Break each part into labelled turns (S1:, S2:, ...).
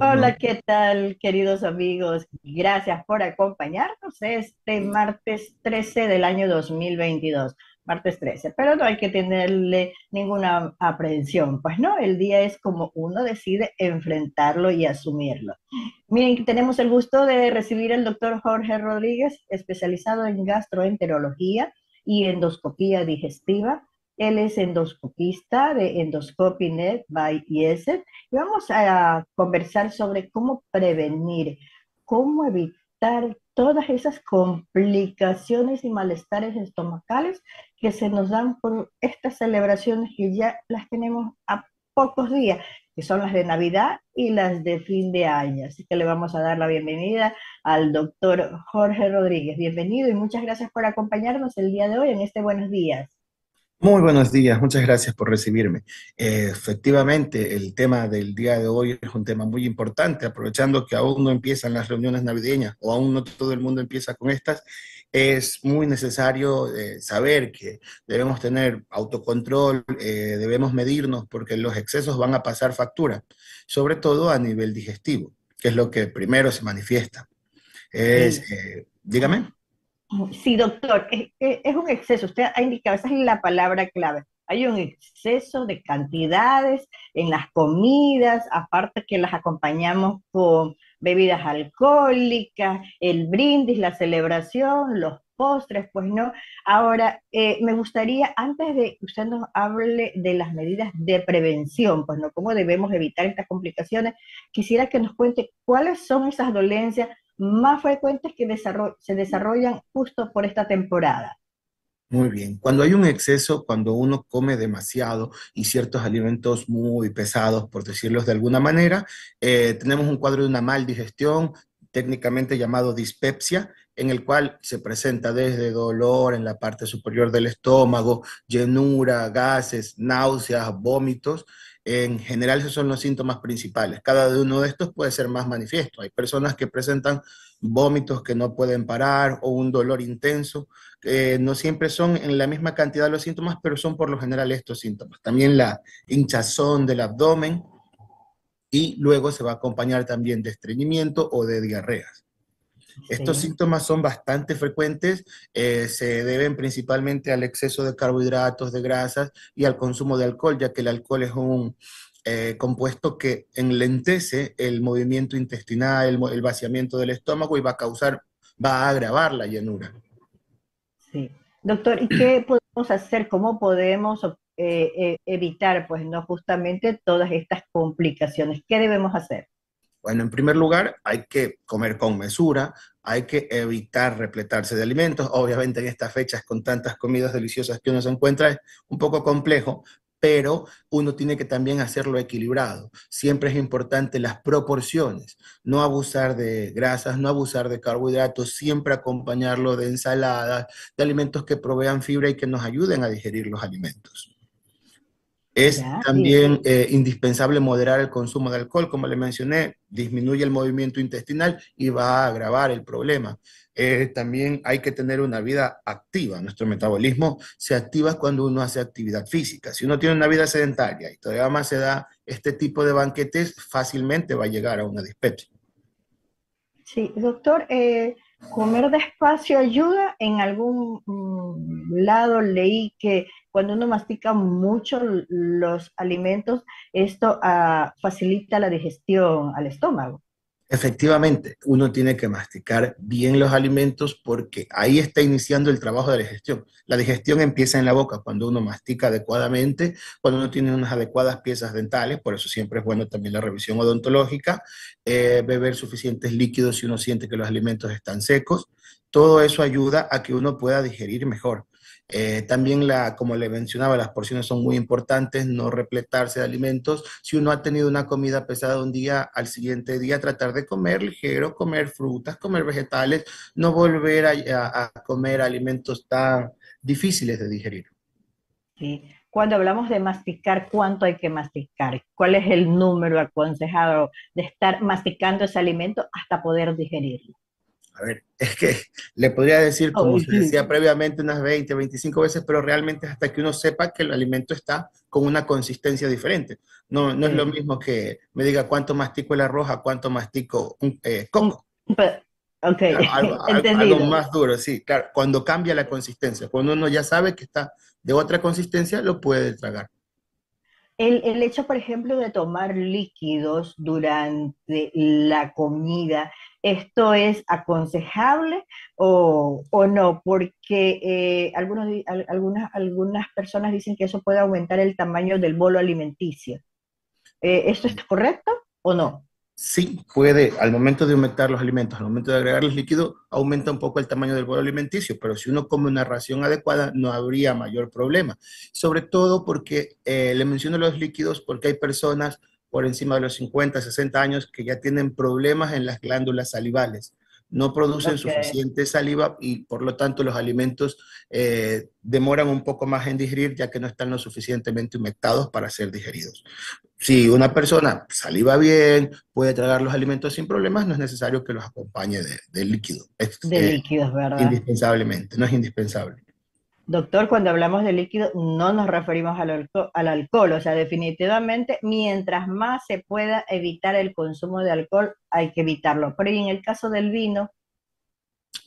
S1: Hola, ¿qué tal, queridos amigos? Gracias por acompañarnos este martes 13 del año 2022. Martes 13, pero no hay que tenerle ninguna aprehensión, pues no, el día es como uno decide enfrentarlo y asumirlo. Miren, tenemos el gusto de recibir al doctor Jorge Rodríguez, especializado en gastroenterología y endoscopía digestiva él es endoscopista de EndoscopyNet by IESET y vamos a conversar sobre cómo prevenir, cómo evitar todas esas complicaciones y malestares estomacales que se nos dan por estas celebraciones que ya las tenemos a pocos días, que son las de Navidad y las de fin de año. Así que le vamos a dar la bienvenida al doctor Jorge Rodríguez. Bienvenido y muchas gracias por acompañarnos el día de hoy en este Buenos Días.
S2: Muy buenos días, muchas gracias por recibirme. Eh, efectivamente, el tema del día de hoy es un tema muy importante, aprovechando que aún no empiezan las reuniones navideñas o aún no todo el mundo empieza con estas, es muy necesario eh, saber que debemos tener autocontrol, eh, debemos medirnos porque los excesos van a pasar factura, sobre todo a nivel digestivo, que es lo que primero se manifiesta. Es, dígame.
S1: Sí, doctor, es, un exceso. Usted ha indicado, esa es la palabra clave. Hay un exceso de cantidades en las comidas, aparte que las acompañamos con bebidas alcohólicas, el brindis, la celebración, los postres, pues no. Ahora, eh, me gustaría, antes de que usted nos hable de las medidas de prevención, pues no, cómo debemos evitar estas complicaciones, quisiera que nos cuente cuáles son esas dolencias más frecuentes que se desarrollan justo por esta temporada.
S2: Muy bien. Cuando hay un exceso, cuando uno come demasiado y ciertos alimentos muy pesados, por decirlo de alguna manera, eh, tenemos un cuadro de una mal digestión, técnicamente llamado dispepsia, en el cual se presenta desde dolor en la parte superior del estómago, llenura, gases, náuseas, vómitos, en general esos son los síntomas principales. Cada uno de estos puede ser más manifiesto. Hay personas que presentan vómitos que no pueden parar o un dolor intenso. no siempre son en la misma cantidad los síntomas, pero son por lo general estos síntomas. También la hinchazón del abdomen y luego se va a acompañar también de estreñimiento o de diarreas. Estos síntomas son bastante frecuentes, eh, se deben principalmente al exceso de carbohidratos, de grasas y al consumo de alcohol, ya que el alcohol es un eh, compuesto que enlentece el movimiento intestinal, el, vaciamiento del estómago y va a causar, va a agravar la llenura.
S1: Sí. Doctor, ¿y qué podemos hacer? ¿Cómo podemos eh, evitar, pues, no justamente todas estas complicaciones? ¿Qué debemos hacer?
S2: Bueno, en primer lugar, hay que comer con mesura, hay que evitar repletarse de alimentos. Obviamente en estas fechas con tantas comidas deliciosas que uno se encuentra es un poco complejo, pero uno tiene que también hacerlo equilibrado. Siempre es importante las proporciones, no abusar de grasas, no abusar de carbohidratos, siempre acompañarlo de ensaladas, de alimentos que provean fibra y que nos ayuden a digerir los alimentos. Es también eh, indispensable moderar el consumo de alcohol, como le mencioné, disminuye el movimiento intestinal y va a agravar el problema. Eh, también hay que tener una vida activa. Nuestro metabolismo se activa cuando uno hace actividad física. Si uno tiene una vida sedentaria y todavía más se da este tipo de banquetes, fácilmente va a llegar a una dispepsia.
S1: Sí, doctor, eh, comer despacio ayuda. En algún mm, lado leí que cuando uno mastica mucho los alimentos, esto ah, facilita la digestión al estómago.
S2: Efectivamente, uno tiene que masticar bien los alimentos porque ahí está iniciando el trabajo de la digestión. La digestión empieza en la boca cuando uno mastica adecuadamente, cuando uno tiene unas adecuadas piezas dentales, por eso siempre es bueno también la revisión odontológica, eh, beber suficientes líquidos si uno siente que los alimentos están secos. Todo eso ayuda a que uno pueda digerir mejor. Eh, también, la, como le mencionaba, las porciones son muy importantes, no repletarse de alimentos. Si uno ha tenido una comida pesada un día, al siguiente día tratar de comer ligero, comer frutas, comer vegetales, no volver a, comer alimentos tan difíciles de digerir.
S1: Sí. Cuando hablamos de masticar, ¿cuánto hay que masticar? ¿Cuál es el número aconsejado de estar masticando ese alimento hasta poder digerirlo?
S2: A ver, es que le podría decir, como se decía previamente, unas 20, 25 veces, pero realmente es hasta que uno sepa que el alimento está con una consistencia diferente. No, no es lo mismo que me diga cuánto mastico el arroz a cuánto mastico un eh, coco.
S1: Ok,
S2: algo, algo, más duro, sí, claro. Cuando cambia la consistencia, cuando uno ya sabe que está de otra consistencia, lo puede tragar.
S1: El, el, hecho, por ejemplo, de tomar líquidos durante la comida, ¿esto es aconsejable o, o no? Porque eh, algunos, algunas, algunas personas dicen que eso puede aumentar el tamaño del bolo alimenticio. Eh, ¿Esto es correcto o no?
S2: sí puede, al momento de aumentar los alimentos, al momento de agregarles líquido, aumenta un poco el tamaño del bolo alimenticio, pero si uno come una ración adecuada, no habría mayor problema. Sobre todo porque eh, le menciono los líquidos porque hay personas por encima de los 50, 60 años que ya tienen problemas en las glándulas salivales no producen suficiente saliva y por lo tanto los alimentos eh, demoran un poco más en digerir ya que no están lo suficientemente humectados para ser digeridos. Si una persona saliva bien, puede tragar los alimentos sin problemas, no es necesario que los acompañe de, líquido.
S1: de eh, líquidos, ¿verdad?
S2: Indispensablemente, no es indispensable.
S1: Doctor, cuando hablamos de líquido no nos referimos al alcohol, al alcohol, o sea, definitivamente mientras más se pueda evitar el consumo de alcohol, hay que evitarlo. Pero en el caso del vino...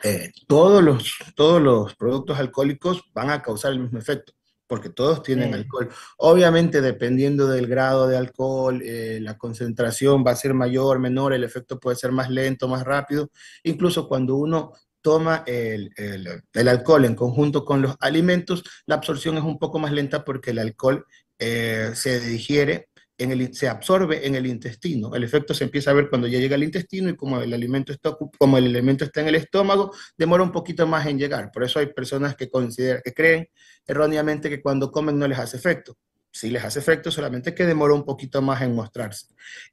S2: Eh, todos, los, todos los productos alcohólicos van a causar el mismo efecto, porque todos tienen alcohol. Obviamente, dependiendo del grado de alcohol, eh, la concentración va a ser mayor, menor, el efecto puede ser más lento, más rápido. Incluso cuando uno toma el, alcohol en conjunto con los alimentos, la absorción es un poco más lenta porque el alcohol eh, se digiere, en el, se absorbe en el intestino. El efecto se empieza a ver cuando ya llega al intestino y como el, alimento está, como el está en el estómago, demora un poquito más en llegar. Por eso hay personas que, que creen erróneamente que cuando comen no les hace efecto. Sí les hace efecto, solamente que demora un poquito más en mostrarse.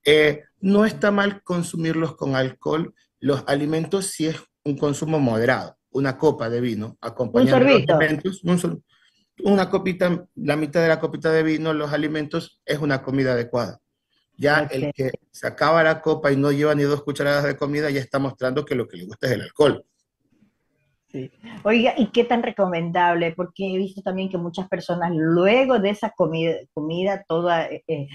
S2: Eh, no está mal consumirlos con alcohol, los alimentos si es un consumo moderado, una copa de vino acompañado de los alimentos, una copita, la mitad de la copita de vino, los alimentos, es una comida adecuada. Ya el que se acaba la copa y no lleva ni dos cucharadas de comida ya está mostrando que lo que le gusta es el alcohol.
S1: Sí. Oiga, ¿y qué tan recomendable? Porque he visto también que muchas personas luego de esa comida, comida toda eh, eh,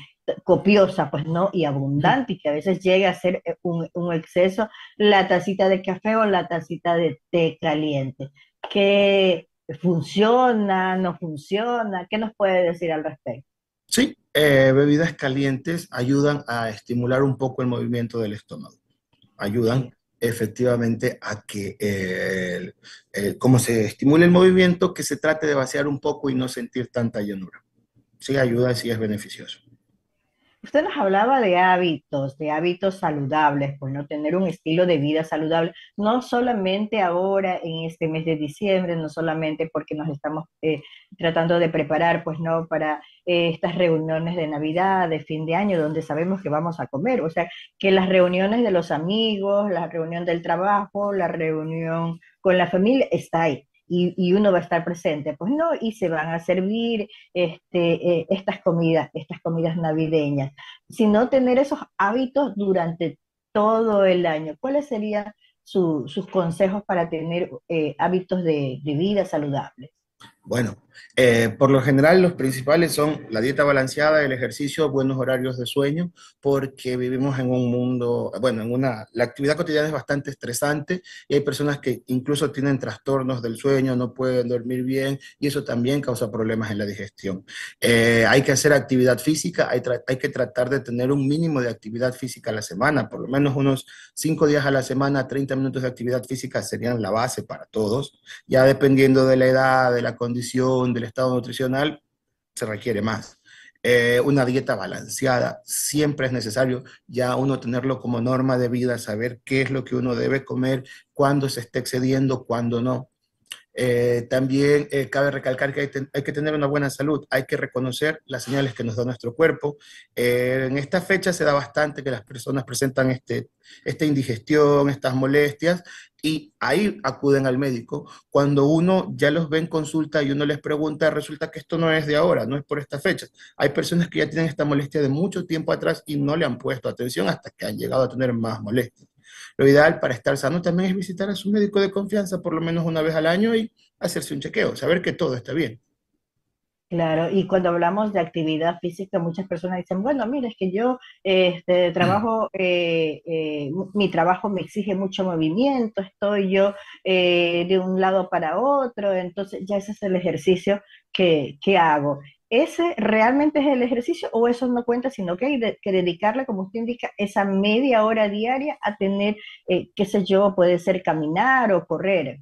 S1: copiosa, pues no, y abundante, y que a veces llega a ser eh, un, un, exceso, la tacita de café o la tacita de té caliente. ¿Qué funciona, no funciona? ¿Qué nos puede decir al respecto?
S2: Sí, bebidas calientes ayudan a estimular un poco el movimiento del estómago. Ayudan efectivamente a que, eh, como se estimule el movimiento, que se trate de vaciar un poco y no sentir tanta llanura. Sí ayuda, sí es beneficioso.
S1: Usted nos hablaba de hábitos, de hábitos saludables, pues no tener un estilo de vida saludable, no solamente ahora en este mes de diciembre, no solamente porque nos estamos eh, tratando de preparar, pues no, para eh, estas reuniones de Navidad, de fin de año, donde sabemos que vamos a comer, o sea, que las reuniones de los amigos, la reunión del trabajo, la reunión con la familia, está ahí y, uno va a estar presente. Pues no, y se van a servir este, eh, estas comidas, estas comidas navideñas, sino tener esos hábitos durante todo el año. ¿Cuáles serían sus consejos para tener eh, hábitos de, de vida saludables?
S2: Bueno, eh, por lo general los principales son la dieta balanceada, el ejercicio, buenos horarios de sueño, porque vivimos en un mundo, bueno, en una, la actividad cotidiana es bastante estresante y hay personas que incluso tienen trastornos del sueño, no pueden dormir bien y eso también causa problemas en la digestión. Eh, hay que hacer actividad física, hay, hay que tratar de tener un mínimo de actividad física a la semana, por lo menos unos 5 días a la semana, 30 minutos de actividad física serían la base para todos, ya dependiendo de la edad, de la condición del estado nutricional, se requiere más. Eh, una dieta balanceada siempre es necesario ya uno tenerlo como norma de vida, saber qué es lo que uno debe comer, cuándo se está excediendo, cuándo no. Eh, también eh, cabe recalcar que hay, que tener una buena salud, hay que reconocer las señales que nos da nuestro cuerpo. en esta fecha se da bastante que las personas presentan este, esta indigestión, estas molestias, y ahí acuden al médico. Cuando uno ya los ve en consulta y uno les pregunta, resulta que esto no es de ahora, no es por esta fecha. Hay personas que ya tienen esta molestia de mucho tiempo atrás y no le han puesto atención hasta que han llegado a tener más molestias. Lo ideal para estar sano también es visitar a su médico de confianza por lo menos una vez al año y hacerse un chequeo, saber que todo está bien.
S1: Claro, y cuando hablamos de actividad física, muchas personas dicen, bueno, mira, es que yo este, trabajo, eh, eh, mi trabajo me exige mucho movimiento, estoy yo eh, de un lado para otro, entonces ya ese es el ejercicio que, que hago. ¿Ese realmente es el ejercicio o eso no cuenta, sino que hay que dedicarle, como usted indica, esa media hora diaria a tener, qué sé yo, puede ser caminar o correr?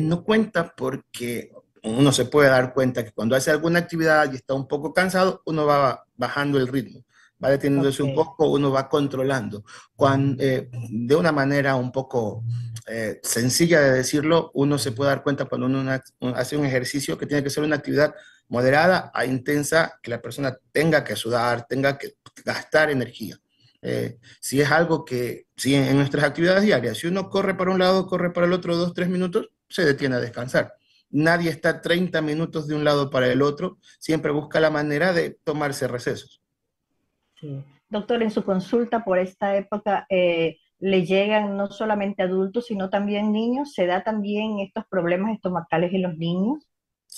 S2: no cuenta porque uno se puede dar cuenta que cuando hace alguna actividad y está un poco cansado, uno va bajando el ritmo, va deteniéndose un poco, uno va controlando. Cuando, eh, de una manera un poco eh, sencilla de decirlo, uno se puede dar cuenta cuando uno hace un ejercicio que tiene que ser una actividad moderada a intensa, que la persona tenga que sudar, tenga que gastar energía. Eh, si es algo que, si en, nuestras actividades diarias, si uno corre para un lado, corre para el otro dos, tres minutos, se detiene a descansar nadie está 30 minutos de un lado para el otro, siempre busca la manera de tomarse recesos.
S1: Doctor, en su consulta por esta época, eh, ¿le llegan no solamente adultos, sino también niños? ¿Se da también estos problemas estomacales en los niños?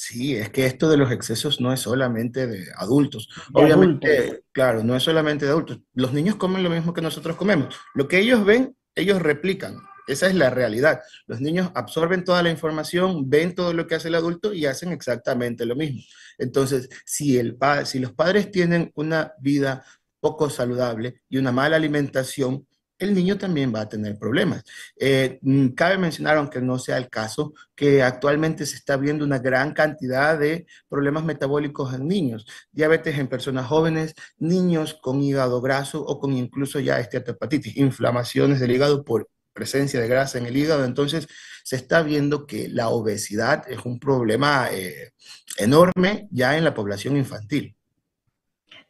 S2: Sí, es que esto de los excesos no es solamente de adultos. Obviamente, claro, no es solamente de adultos. Los niños comen lo mismo que nosotros comemos. Lo que ellos ven, ellos replican. Esa es la realidad. Los niños absorben toda la información, ven todo lo que hace el adulto y hacen exactamente lo mismo. Entonces, si, el si los padres tienen una vida poco saludable y una mala alimentación, el niño también va a tener problemas. Eh, mm, cabe mencionar, aunque no sea el caso, que actualmente se está viendo una gran cantidad de problemas metabólicos en niños, diabetes en personas jóvenes, niños con hígado graso o con incluso ya esteatopatitis, inflamaciones del hígado por presencia de grasa en el hígado, entonces se está viendo que la obesidad es un problema eh, enorme ya en la población infantil.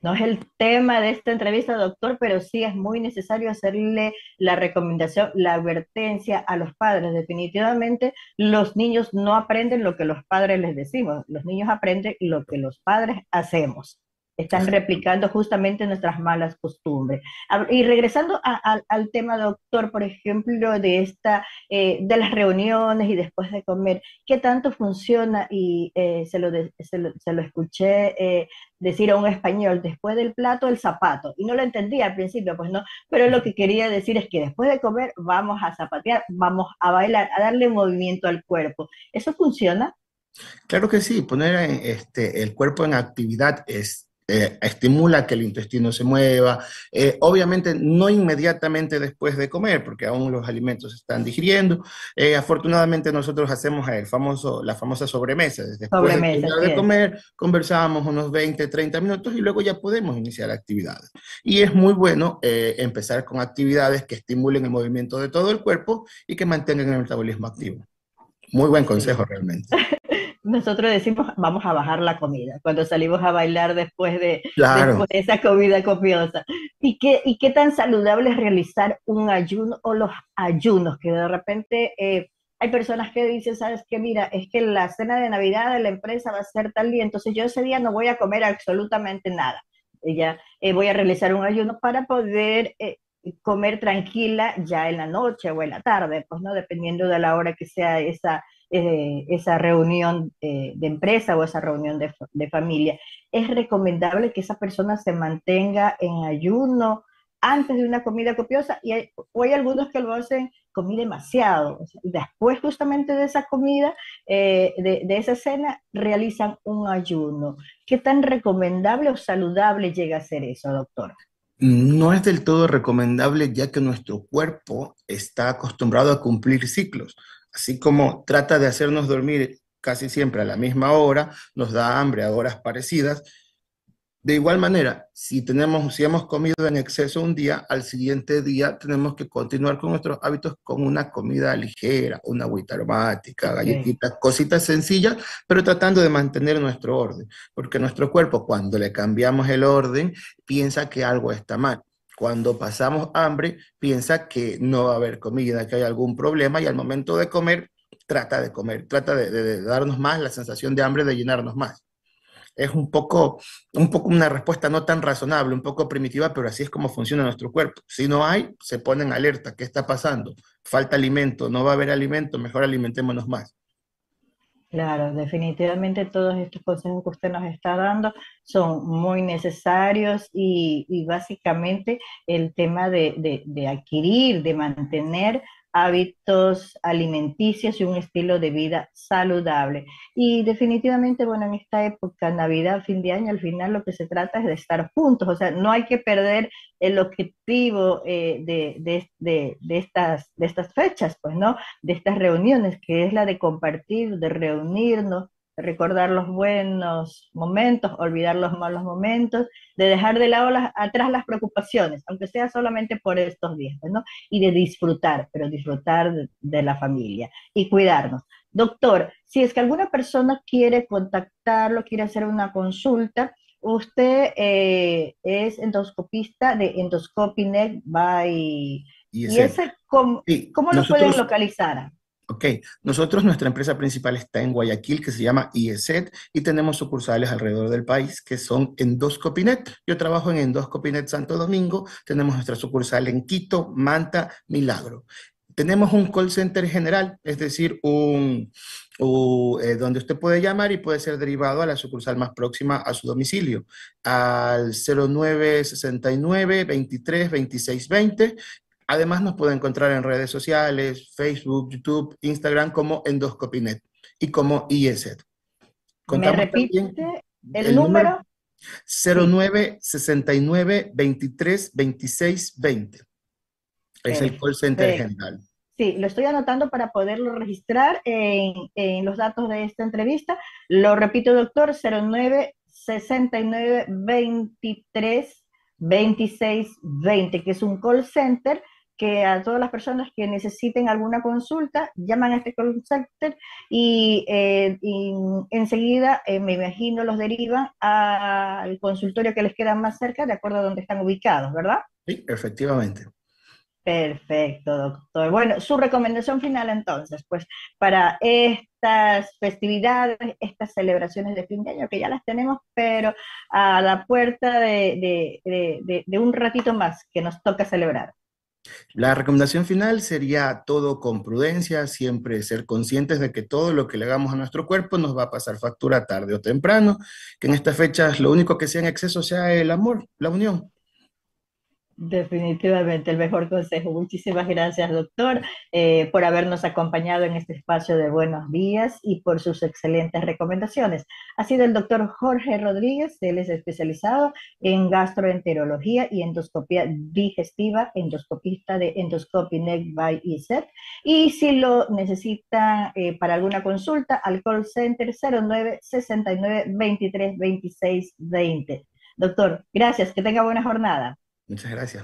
S1: No es el tema de esta entrevista, doctor, pero sí es muy necesario hacerle la recomendación, la advertencia a los padres. Definitivamente los niños no aprenden lo que los padres les decimos, los niños aprenden lo que los padres hacemos están replicando justamente nuestras malas costumbres. Y regresando al tema, doctor, por ejemplo, de esta, eh, de las reuniones y después de comer, ¿qué tanto funciona? Y eh, se, lo se, lo, escuché eh, decir a un español, después del plato, el zapato. Y no lo entendía al principio, pues no, pero lo que quería decir es que después de comer vamos a zapatear, vamos a bailar, a darle movimiento al cuerpo. ¿Eso funciona?
S2: Claro que sí, poner este, el cuerpo en actividad es eh, estimula que el intestino se mueva. Eh, obviamente no inmediatamente después de comer, porque aún los alimentos se están digiriendo. Eh, afortunadamente nosotros hacemos el famoso, la famosa sobremesa. Después de, comer, conversamos unos 20, 30 minutos y luego ya podemos iniciar actividades. Y es muy bueno empezar con actividades que estimulen el movimiento de todo el cuerpo y que mantengan el metabolismo activo. Muy buen consejo realmente.
S1: nosotros decimos vamos a bajar la comida cuando salimos a bailar después de, después de esa comida copiosa. ¿Y qué, ¿Y qué tan saludable es realizar un ayuno o los ayunos? Que de repente eh, hay personas que dicen, sabes que mira, es que la cena de Navidad de la empresa va a ser tal día, entonces yo ese día no voy a comer absolutamente nada. Ya eh, voy a realizar un ayuno para poder eh, comer tranquila ya en la noche o en la tarde, pues no, dependiendo de la hora que sea esa eh, esa reunión eh, de empresa o esa reunión de, familia. Es recomendable que esa persona se mantenga en ayuno antes de una comida copiosa y hay, o algunos que lo hacen comí demasiado. después justamente de esa comida, eh, de, de, esa cena, realizan un ayuno. ¿Qué tan recomendable o saludable llega a ser eso, doctor?
S2: No es del todo recomendable ya que nuestro cuerpo está acostumbrado a cumplir ciclos así como trata de hacernos dormir casi siempre a la misma hora, nos da hambre a horas parecidas. De igual manera, si, tenemos, si hemos comido en exceso un día, al siguiente día tenemos que continuar con nuestros hábitos con una comida ligera, una agüita aromática, galletitas, cositas sencillas, pero tratando de mantener nuestro orden, porque nuestro cuerpo cuando le cambiamos el orden piensa que algo está mal cuando pasamos hambre, piensa que no va a haber comida, que hay algún problema y al momento de comer, trata de comer, trata de, darnos más la sensación de hambre, de llenarnos más. es un poco, un poco una respuesta no tan razonable, un poco primitiva, pero así es como funciona nuestro cuerpo. Si no hay, se pone en alerta, ¿qué está pasando? Falta alimento, no va a haber alimento, mejor alimentémonos más.
S1: Claro, definitivamente todos estos consejos que usted nos está dando son muy necesarios y, básicamente el tema de, de, de adquirir, de mantener hábitos alimenticios y un estilo de vida saludable. Y definitivamente, bueno, en esta época, Navidad, fin de año, al final lo que se trata es de estar juntos, o sea, no hay que perder el objetivo eh, de, de, de, de, estas, de estas fechas, pues, ¿no? De estas reuniones, que es la de compartir, de reunirnos, recordar los buenos momentos, olvidar los malos momentos, de dejar de lado las, atrás las preocupaciones, aunque sea solamente por estos días, ¿no? Y de disfrutar, pero disfrutar de, de la familia y cuidarnos. Doctor, si es que alguna persona quiere contactarlo, quiere hacer una consulta, usted eh, es endoscopista de Endoscopinet by... ¿Y ese, cómo, sí, ¿cómo lo pueden localizar?
S2: Ok, nosotros, nuestra empresa principal está en Guayaquil, que se llama IESET, y tenemos sucursales alrededor del país que son Endoscopinet. Yo trabajo en Endoscopinet Santo Domingo, tenemos nuestra sucursal en Quito, Manta, Milagro. Tenemos un call center general, es decir, un, eh, donde usted puede llamar y puede ser derivado a la sucursal más próxima a su domicilio, al 0969 23 26 20 Además nos puede encontrar en redes sociales, Facebook, YouTube, Instagram como Endoscopinet y como IESET.
S1: ¿Me repite el, el número?
S2: 09 69 23 26 20. Es el call center general.
S1: Sí, lo estoy anotando para poderlo registrar en, en, los datos de esta entrevista. Lo repito, doctor, 09 69 23 26 20, que es un call center que a todas las personas que necesiten alguna consulta llaman a este call center y, eh, y enseguida, eh, me imagino, los derivan al consultorio que les queda más cerca de acuerdo a donde están ubicados, ¿verdad?
S2: Sí, efectivamente.
S1: Perfecto, doctor. Bueno, su recomendación final entonces, pues para estas festividades, estas celebraciones de fin de año, que ya las tenemos, pero a la puerta de, de, de, de un ratito más que nos toca celebrar.
S2: La recomendación final sería todo con prudencia, siempre ser conscientes de que todo lo que le hagamos a nuestro cuerpo nos va a pasar factura tarde o temprano, que en estas fechas lo único que sea en exceso sea el amor, la unión.
S1: Definitivamente el mejor consejo. Muchísimas gracias, doctor, eh, por habernos acompañado en este espacio de Buenos Días y por sus excelentes recomendaciones. Ha sido el doctor Jorge Rodríguez, él es especializado en gastroenterología y endoscopía digestiva, endoscopista de Endoscopy Neck by ISET. Y si lo necesita eh, para alguna consulta, al call center 09 69 23 26 20. Doctor, gracias, que tenga buena jornada.
S2: Muchas gracias.